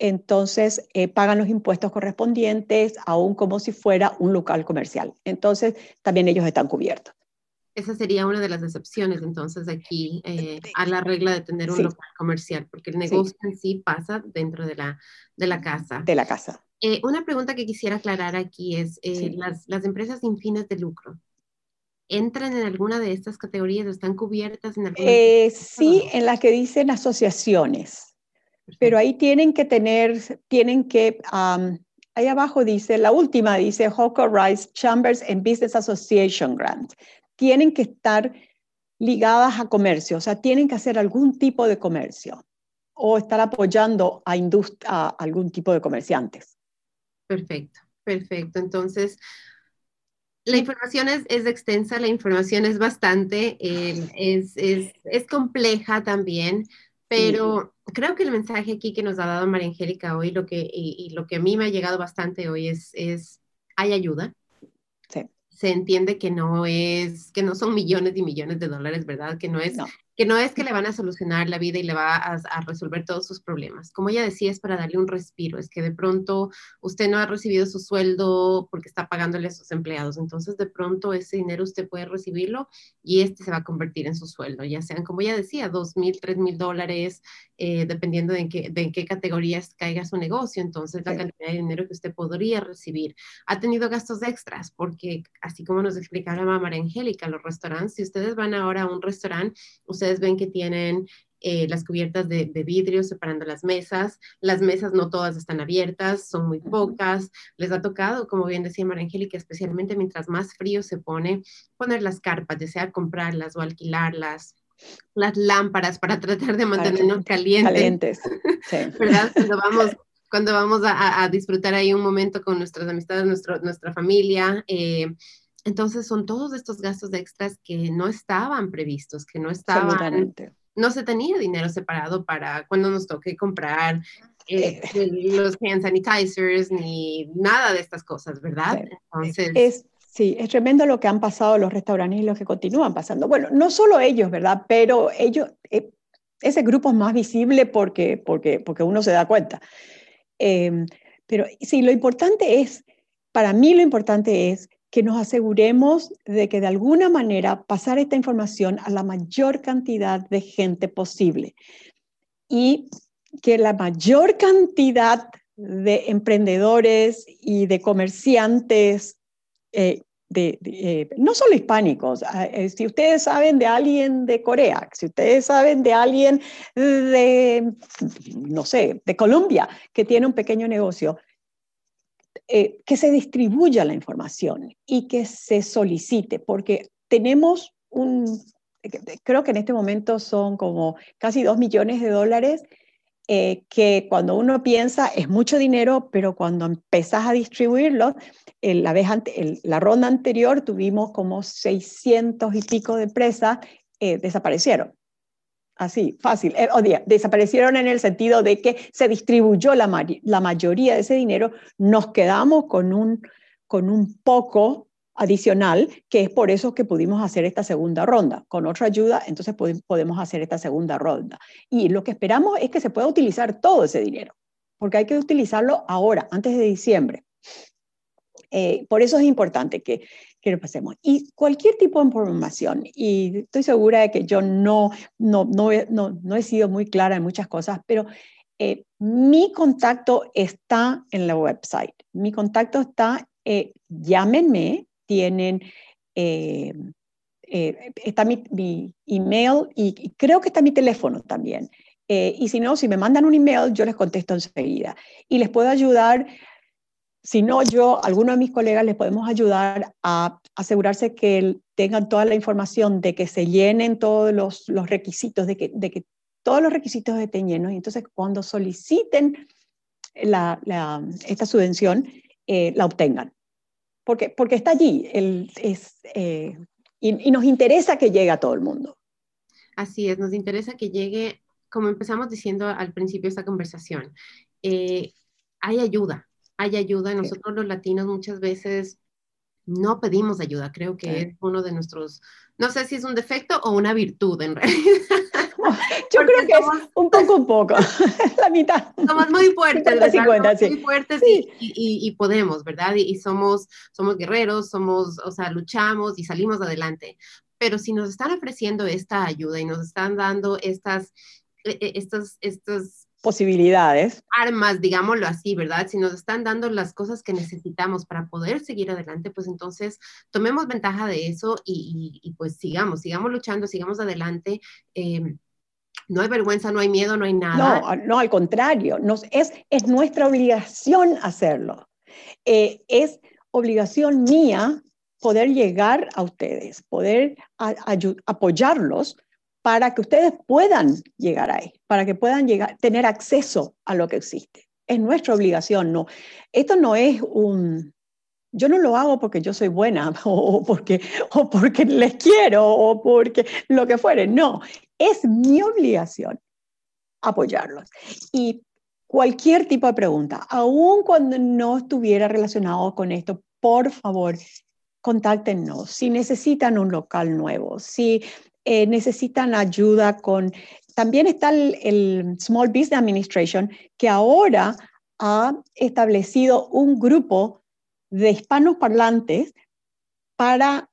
entonces eh, pagan los impuestos correspondientes, aún como si fuera un local comercial. Entonces, también ellos están cubiertos. Esa sería una de las excepciones, entonces, aquí eh, a la regla de tener un local comercial, porque el negocio en sí pasa dentro de la, de la casa. De la casa. Eh, una pregunta que quisiera aclarar aquí es, las, las, empresas sin fines de lucro, ¿entran en alguna de estas categorías? ¿Están cubiertas en alguna? sí, en las que dicen asociaciones. Pero ahí tienen que tener, tienen que, ahí abajo dice, la última dice Hawker Rice Chambers and Business Association Grant. Tienen que estar ligadas a comercio, o sea, tienen que hacer algún tipo de comercio o estar apoyando a, a algún tipo de comerciantes. Perfecto, perfecto. Entonces, la información es, es, extensa, la información es bastante, eh, es, es, es, compleja también, pero creo que el mensaje aquí que nos ha dado María Angélica hoy, lo que, y, lo que a mí me ha llegado bastante hoy es, es hay ayuda. Se entiende que no es, que no son millones y millones de dólares, ¿verdad? Que no es que no es que le van a solucionar la vida y le va a, resolver todos sus problemas. Como ella decía, es para darle un respiro, es que de pronto usted no ha recibido su sueldo porque está pagándole a sus empleados, entonces de pronto ese dinero usted puede recibirlo y este se va a convertir en su sueldo, ya sean, como ella decía, dos mil, tres mil dólares, eh, dependiendo de en, qué, de en qué categorías caiga su negocio, entonces la cantidad de dinero que usted podría recibir. Ha tenido gastos extras porque, así como nos explicaba María Angélica, los restaurantes, si ustedes van ahora a un restaurante, usted ustedes ven que tienen eh, las cubiertas de, vidrio separando las mesas. Las mesas no todas están abiertas, son muy pocas. Les ha tocado, como bien decía María Angélica, especialmente mientras más frío se pone, poner las carpas, desea comprarlas o alquilarlas. Las lámparas para *laughs* tratar de mantenernos *laughs* calientes. Calientes, sí. *laughs* ¿Verdad? Cuando vamos, cuando vamos a, disfrutar ahí un momento con nuestras amistades, nuestro, nuestra familia. Eh, entonces son todos estos gastos extras que no estaban previstos, que no estaban, no se tenía dinero separado para cuando nos toque comprar eh, eh. los hand sanitizers ni nada de estas cosas, ¿verdad? Entonces... Es, sí, es tremendo lo que han pasado los restaurantes y los que continúan pasando. Bueno, no solo ellos, ¿verdad? Pero ellos, eh, ese grupo es más visible porque, porque, porque uno se da cuenta. Em, pero sí, lo importante es, para mí lo importante es que nos aseguremos de que de alguna manera pasar esta información a la mayor cantidad de gente posible y que la mayor cantidad de emprendedores y de comerciantes, eh, de, eh, no solo hispánicos, ah, eh, si ustedes saben de alguien de Corea, si ustedes saben de alguien de, no sé, de Colombia que tiene un pequeño negocio, eh, que se distribuya la información y que se solicite, porque tenemos un, creo que en este momento son como casi dos millones de dólares, eh, que cuando uno piensa es mucho dinero, pero cuando empezás a distribuirlo, la, vez la ronda anterior tuvimos como 600 y pico de empresas eh, desaparecieron. Así, fácil. Eh, desaparecieron en el sentido de que se distribuyó la, la mayoría de ese dinero, nos quedamos con un, con un poco adicional, que es por eso que pudimos hacer esta segunda ronda. Con otra ayuda, entonces podemos hacer esta segunda ronda. Y lo que esperamos es que se pueda utilizar todo ese dinero, porque hay que utilizarlo ahora, antes de diciembre. Eh, por eso es importante que, que. Y cualquier tipo de información, y estoy segura de que yo no, no, no, no, he sido muy clara en muchas cosas, pero eh, mi contacto está en la website. Mi contacto está, eh, llámenme, tienen, está mi, mi email y, creo que está mi teléfono también. y si no, si me mandan un email, yo les contesto enseguida. Y les puedo ayudar si no, yo, alguno de mis colegas les podemos ayudar a asegurarse que tengan toda la información, de que se llenen todos los, requisitos, de que, todos los requisitos estén llenos. Y entonces, cuando soliciten esta subvención, eh, la obtengan. Porque, está allí eh, y, nos interesa que llegue a todo el mundo. Así es, nos interesa que llegue, como empezamos diciendo al principio de esta conversación, eh, hay ayuda, hay ayuda. Nosotros los latinos muchas veces no pedimos ayuda. Creo que es uno de nuestros, no sé si es un defecto o una virtud en *laughs* realidad. *laughs* Yo creo que es un poco, un poco, *laughs* la mitad. Somos muy fuertes, 50, sí. muy fuertes Y, y, podemos, ¿verdad? Y, somos, somos guerreros, somos, o sea, luchamos y salimos adelante. Pero si nos están ofreciendo esta ayuda y nos están dando estas, e, e, estas, estas posibilidades. Armas, digámoslo así, ¿verdad? Si nos están dando las cosas que necesitamos para poder seguir adelante, pues entonces tomemos ventaja de eso y, pues sigamos, sigamos luchando, sigamos adelante. Em, no hay vergüenza, no hay miedo, no hay nada. No, no al contrario, nos, es, es nuestra obligación hacerlo. Eh, es obligación mía poder llegar a ustedes, poder apoyarlos para que ustedes puedan llegar ahí, para que puedan llegar, tener acceso a lo que existe. Es nuestra obligación, no. Esto no es un, yo no lo hago porque yo soy buena *laughs* o porque, o porque les quiero o porque lo que fuere, no, es mi obligación apoyarlos. Y cualquier tipo de pregunta, aun cuando no estuviera relacionado con esto, por favor, contáctenos. Si necesitan un local nuevo, si eh, necesitan ayuda con... También está el, Small Business Administration, que ahora ha establecido un grupo de hispanos parlantes para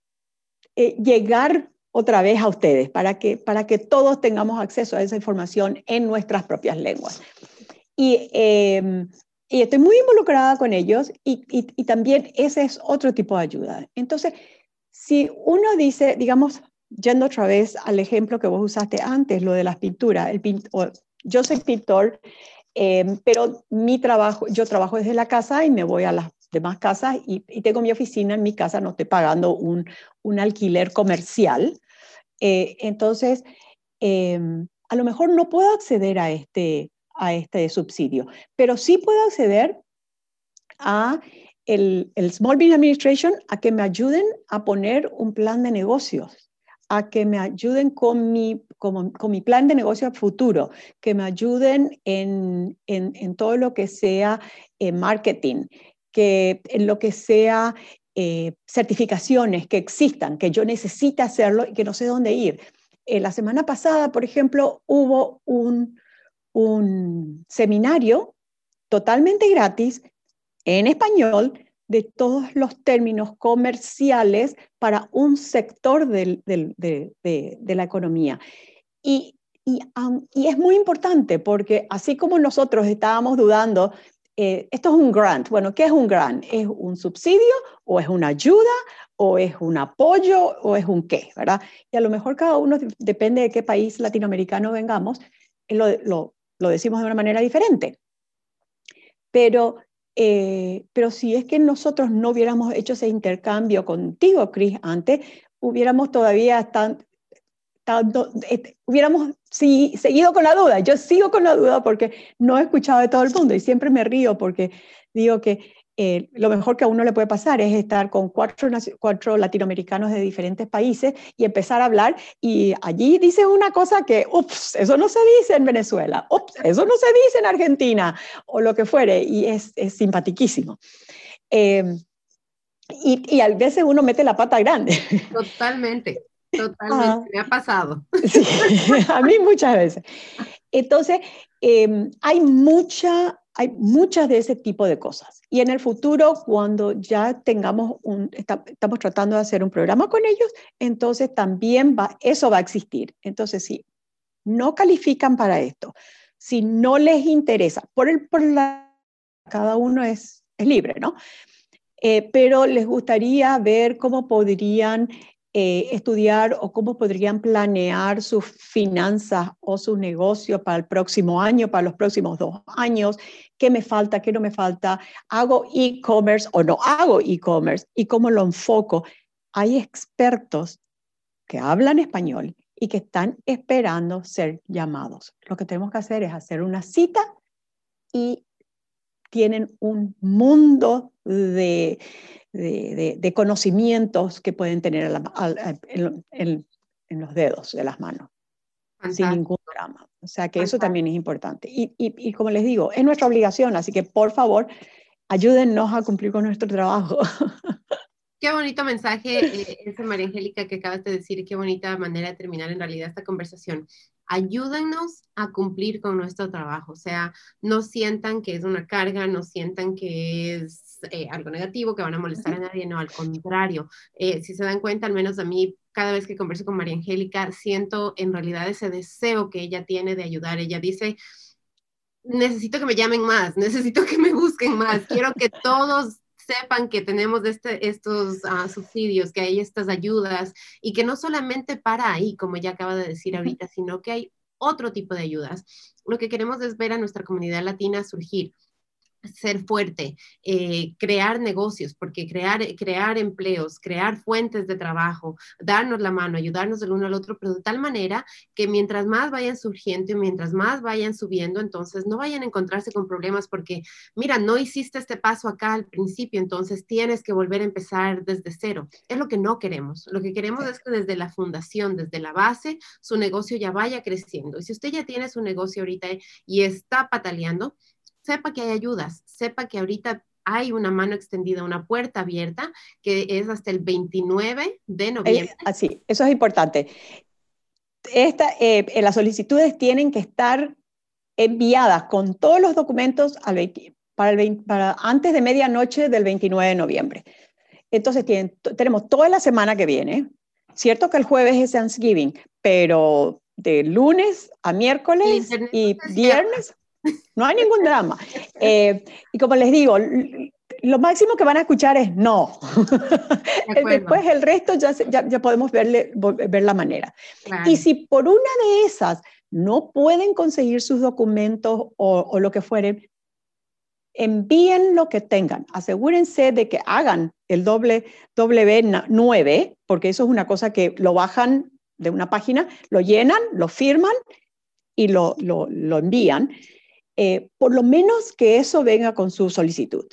eh, llegar otra vez a ustedes, para que, para que todos tengamos acceso a esa información en nuestras propias lenguas. Y, y estoy muy involucrada con ellos y, también ese es otro tipo de ayuda. Entonces, si uno dice, digamos, yendo otra vez al ejemplo que vos usaste antes, lo de las pinturas, el yo soy pintor, em, pero mi trabajo, yo trabajo desde la casa y me voy a las demás casas y, tengo mi oficina en mi casa, no estoy pagando un, un alquiler comercial. Eh, entonces, em, a lo mejor no puedo acceder a este, a este subsidio, pero sí puedo acceder a el, el Small Business Administration a que me ayuden a poner un plan de negocios a que me ayuden con mi, con, mi plan de negocio futuro, que me ayuden en, en, todo lo que sea eh, marketing, que en lo que sea eh, certificaciones que existan, que yo necesite hacerlo y que no sé dónde ir. Eh, la semana pasada, por ejemplo, hubo un, un seminario totalmente gratis en español de todos los términos comerciales para un sector de, la economía. Y, es muy importante porque así como nosotros estábamos dudando, eh, esto es un grant. Bueno, ¿qué es un grant? ¿Es un subsidio o es una ayuda o es un apoyo o es un qué? ¿verdad? Y a lo mejor cada uno, depende de qué país latinoamericano vengamos, lo, lo decimos de una manera diferente. Pero eh, pero si es que nosotros no hubiéramos hecho ese intercambio contigo, Chris, antes, hubiéramos todavía estado, eh, hubiéramos seguido con la duda. Yo sigo con la duda porque no he escuchado de todo el mundo y siempre me río porque digo que eh, lo mejor que a uno le puede pasar es estar con cuatro, cuatro latinoamericanos de diferentes países y empezar a hablar y allí dicen una cosa que, ups, eso no se dice en Venezuela, ups, eso no se dice en Argentina o lo que fuere y es, es simpatiquísimo. Em, y, y, a veces uno mete la pata grande. Totalmente, *laughs* totalmente, me ha pasado. Sí, *laughs* a mí muchas veces. Entonces, em, hay mucha hay muchas de ese tipo de cosas. Y en el futuro, cuando ya tengamos un, estamos tratando de hacer un programa con ellos, entonces también eso va a existir. Entonces, si no califican para esto, si no les interesa, por el, por la, cada uno es, es libre, ¿no? Eh, pero les gustaría ver cómo podrían eh, estudiar o cómo podrían planear sus finanzas o sus negocios para el próximo año, para los próximos dos años, qué me falta, qué no me falta, hago e-commerce o no hago e-commerce y cómo lo enfoco. Hay expertos que hablan español y que están esperando ser llamados. Lo que tenemos que hacer es hacer una cita y tienen un mundo de de, conocimientos que pueden tener en, los dedos de las manos, sin ningún drama. O sea que eso también es importante. Y, como les digo, es nuestra obligación, así que por favor, ayúdennos a cumplir con nuestro trabajo. *laughs* Qué bonito mensaje eh, ese, María Angélica, que acabas de decir, y qué bonita manera de terminar en realidad esta conversación. Ayúdennos a cumplir con nuestro trabajo, o sea, no sientan que es una carga, no sientan que es eh, algo negativo, que van a molestar a nadie, no, al contrario. Eh, si se dan cuenta, al menos a mí, cada vez que converso con María Angélica, siento en realidad ese deseo que ella tiene de ayudar. Ella dice, necesito que me llamen más, *laughs* necesito que me busquen más, quiero que todos sepan que tenemos este, estos ah, subsidios, que hay estas ayudas y que no solamente para ahí, como ya acaba de decir ahorita, sino que hay otro tipo de ayudas. Lo que queremos es ver a nuestra comunidad latina surgir ser fuerte, eh, crear negocios, porque crear, crear empleos, crear fuentes de trabajo, darnos la mano, ayudarnos el uno al otro, pero de tal manera que mientras más vayan surgiendo y mientras más vayan subiendo, entonces no vayan a encontrarse con problemas porque, mira, no hiciste este paso acá al principio, entonces tienes que volver a empezar desde cero. Es lo que no queremos. Lo que queremos es que desde la fundación, desde la base, su negocio ya vaya creciendo. Y si usted ya tiene su negocio ahorita y está pataleando, sepa que hay ayudas, sepa que ahorita hay una mano extendida, una puerta abierta, que es hasta el 29 de noviembre. así, eso es importante. Esta, eh, las solicitudes tienen que estar enviadas con todos los documentos al para, el para antes de medianoche del 29 de noviembre. Entonces tienen, tenemos toda la semana que viene. Cierto que el jueves es Thanksgiving, pero de lunes a miércoles y viernes no hay ningún drama. *laughs* Eh, y como les digo, lo máximo que van a escuchar es no. Después el resto ya, ya, podemos verle, ver la manera. Y si por una de esas no pueden conseguir sus documentos o, lo que fuere, envíen lo que tengan. Asegúrense de que hagan el doble W9, porque eso es una cosa que lo bajan de una página, lo llenan, lo firman y lo, lo, lo envían. Eh, por lo menos que eso venga con su solicitud.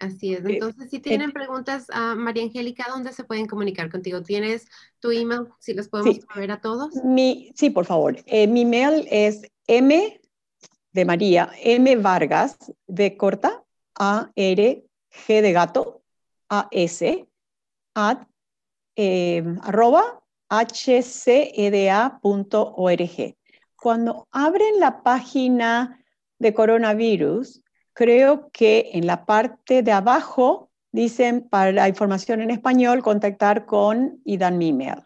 Así es. Eh, Entonces, si tienen preguntas a María Angélica, ¿dónde se pueden comunicar contigo? ¿Tienes tu email? Si los podemos ver a todos. Mi, sí, por favor. Eh, mi email es m de María, m Vargas, de corta, a r g de gato, a s, at, arroba, hceda.org cuando abren la página de coronavirus, creo que en la parte de abajo dicen para la información en español contactar con y dan mi email.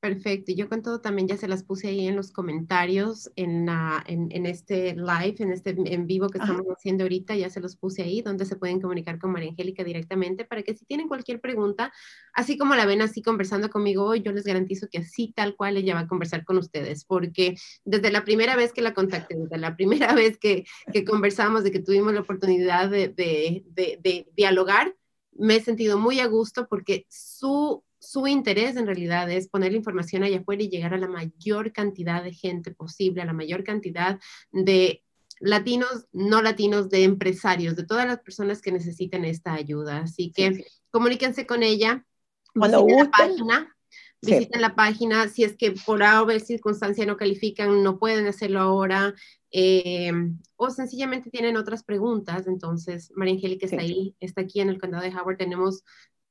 Perfecto, yo con todo también ya se las puse ahí en los comentarios en, en, este live, en este en vivo que estamos haciendo ahorita, ya se los puse ahí donde se pueden comunicar con María Angélica directamente para que si tienen cualquier pregunta, así como la ven así conversando conmigo hoy, yo les garantizo que así tal cual ella va a conversar con ustedes, porque desde la primera vez que la contacté, desde la primera *laughs* vez que, que conversamos, de que tuvimos la oportunidad de, de, de dialogar, me he sentido muy a gusto porque su su interés en realidad es poner la información allá afuera y llegar a la mayor cantidad de gente posible, a la mayor cantidad de latinos, no latinos, de empresarios, de todas las personas que necesiten esta ayuda. Así que comuníquense con ella. Cuando visiten la página, visiten la página. Si es que por ver circunstancia no califican, no pueden hacerlo ahora. Eh, o sencillamente tienen otras preguntas, entonces María Angélica está ahí, está aquí en el condado de Howard, tenemos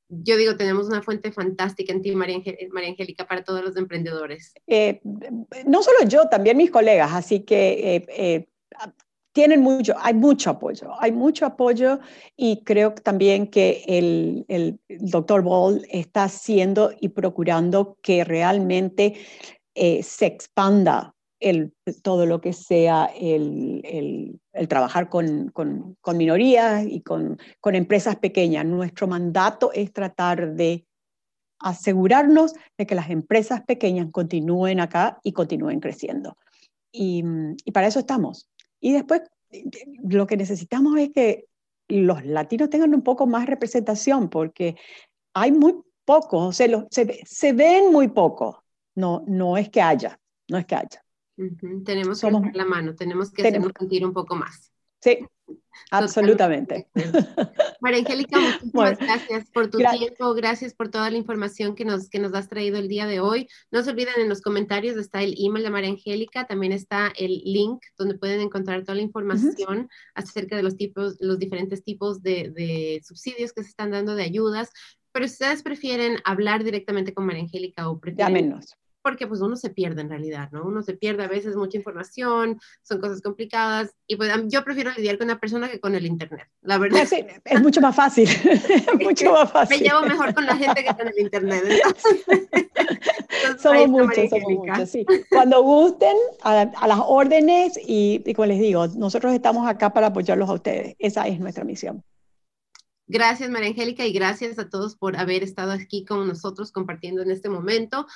yo digo, tenemos una fuente fantástica en ti, María, Angélica, para todos los emprendedores. Eh, no solo yo, también mis colegas, así que eh, eh, tienen mucho, hay mucho apoyo, hay mucho apoyo y creo también que el, el doctor Ball está haciendo y procurando que realmente se expanda el, todo lo que sea el, trabajar con, minorías y con, empresas pequeñas. Nuestro mandato es tratar de asegurarnos de que las empresas pequeñas continúen acá y continúen creciendo. Y, para eso estamos. Y después lo que necesitamos es que los latinos tengan un poco más representación, porque hay muy pocos, se, se ven muy pocos, no, no es que haya, no es que haya. Tenemos que Somos, la mano, tenemos que hacernos sentir un poco más. Sí, Absolutamente. *laughs* María Angélica, *laughs* muchísimas gracias por tu tiempo, gracias por toda la información que nos, que nos has traído el día de hoy. No se olviden en los comentarios está el email de María Angélica, también está el link donde pueden encontrar toda la información acerca de los tipos, los diferentes tipos de, de subsidios que se están dando de ayudas. Pero si ustedes prefieren hablar directamente con María Angélica o prefieren... Llámenos porque pues uno se pierde en realidad, ¿no? Uno se pierde a veces mucha información, son cosas complicadas y pues yo prefiero lidiar con una persona que con el internet, la verdad. Sí, es mucho más fácil, *laughs* *laughs* mucho más fácil. Me llevo mejor con la gente que con el internet. *laughs* somos muchos, somos muchos, sí. Cuando gusten, a, las órdenes y, y como les digo, nosotros estamos acá para apoyarlos a ustedes. Esa es nuestra misión. Gracias, María Angélica, y gracias a todos por haber estado aquí con nosotros compartiendo en este momento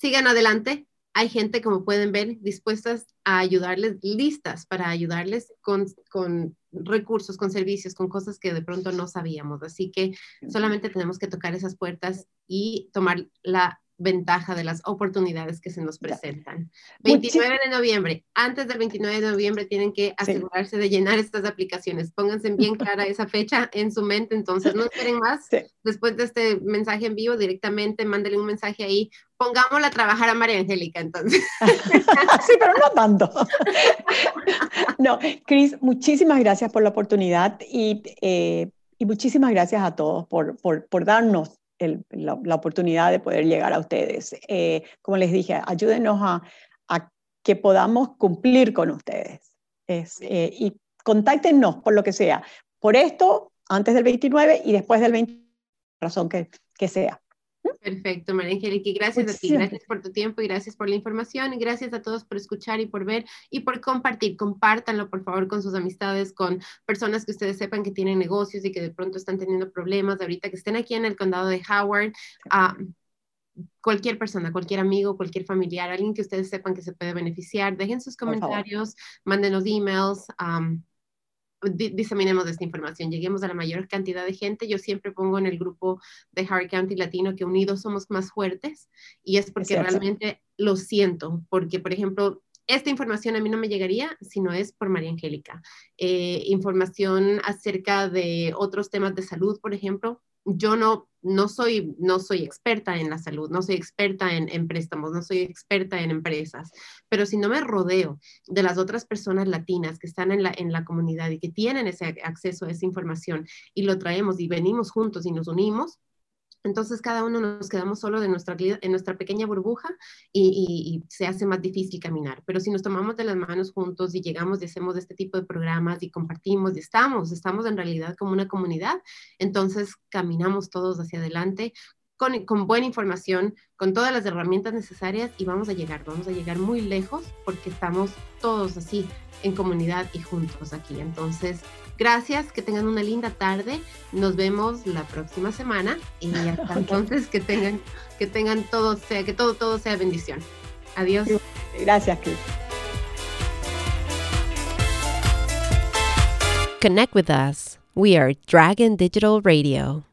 sigan adelante. Hay gente, como pueden ver, dispuestas a ayudarles, listas para ayudarles con, con recursos, con servicios, con cosas que de pronto no sabíamos. Así que solamente tenemos que tocar esas puertas y tomar la ventaja de las oportunidades que se nos presentan. 29 de noviembre, antes del 29 de noviembre tienen que asegurarse de llenar estas aplicaciones. Pónganse bien *laughs* clara esa fecha en su mente, entonces no esperen más. Después de este mensaje en vivo, directamente mándenle un mensaje ahí. Pongámosla a trabajar a María Angélica, entonces. *laughs* sí, pero no tanto. no, Cris, muchísimas gracias por la oportunidad y, eh, y muchísimas gracias a todos por, por, por darnos la, oportunidad de poder llegar a ustedes. Eh, como les dije, ayúdenos a, que podamos cumplir con ustedes. Eh, y contáctenos por lo que sea, por esto, antes del 29 y después del 20, razón que, que sea. Perfecto, María Angélica, gracias a ti, gracias por tu tiempo y gracias por la información y gracias a todos por escuchar y por ver y por compartir. Compártanlo, por favor, con sus amistades, con personas que ustedes sepan que tienen negocios y que de pronto están teniendo problemas ahorita, que estén aquí en el condado de Howard. Ah, cualquier persona, cualquier amigo, cualquier familiar, alguien que ustedes sepan que se puede beneficiar, dejen sus comentarios, mándenos emails diseminemos esta información, lleguemos a la mayor cantidad de gente. Yo siempre pongo en el grupo de Howard County Latino que unidos somos más fuertes y es porque realmente lo siento, porque por ejemplo, esta información a mí no me llegaría si no es por María Angélica. Eh, información acerca de otros temas de salud, por ejemplo, yo no, no, soy, no soy experta en la salud, no soy experta en, préstamos, no soy experta en empresas, pero si no me rodeo de las otras personas latinas que están en la, en la comunidad y que tienen ese acceso a esa información y lo traemos y venimos juntos y nos unimos, entonces cada uno nos quedamos solo de nuestra, en nuestra pequeña burbuja y, se hace más difícil caminar. Pero si nos tomamos de las manos juntos y llegamos y hacemos este tipo de programas y compartimos y estamos, estamos en realidad como una comunidad, entonces caminamos todos hacia adelante con, con, buena información, con todas las herramientas necesarias y vamos a llegar, vamos a llegar muy lejos porque estamos todos así en comunidad y juntos aquí. Entonces, Gracias, que tengan una linda tarde. Nos vemos la próxima semana y *laughs* hasta entonces que tengan, que tengan todo, sea, que todo, todo sea bendición. Adiós. Gracias, Chris. Connect with us. We are Dragon Digital Radio.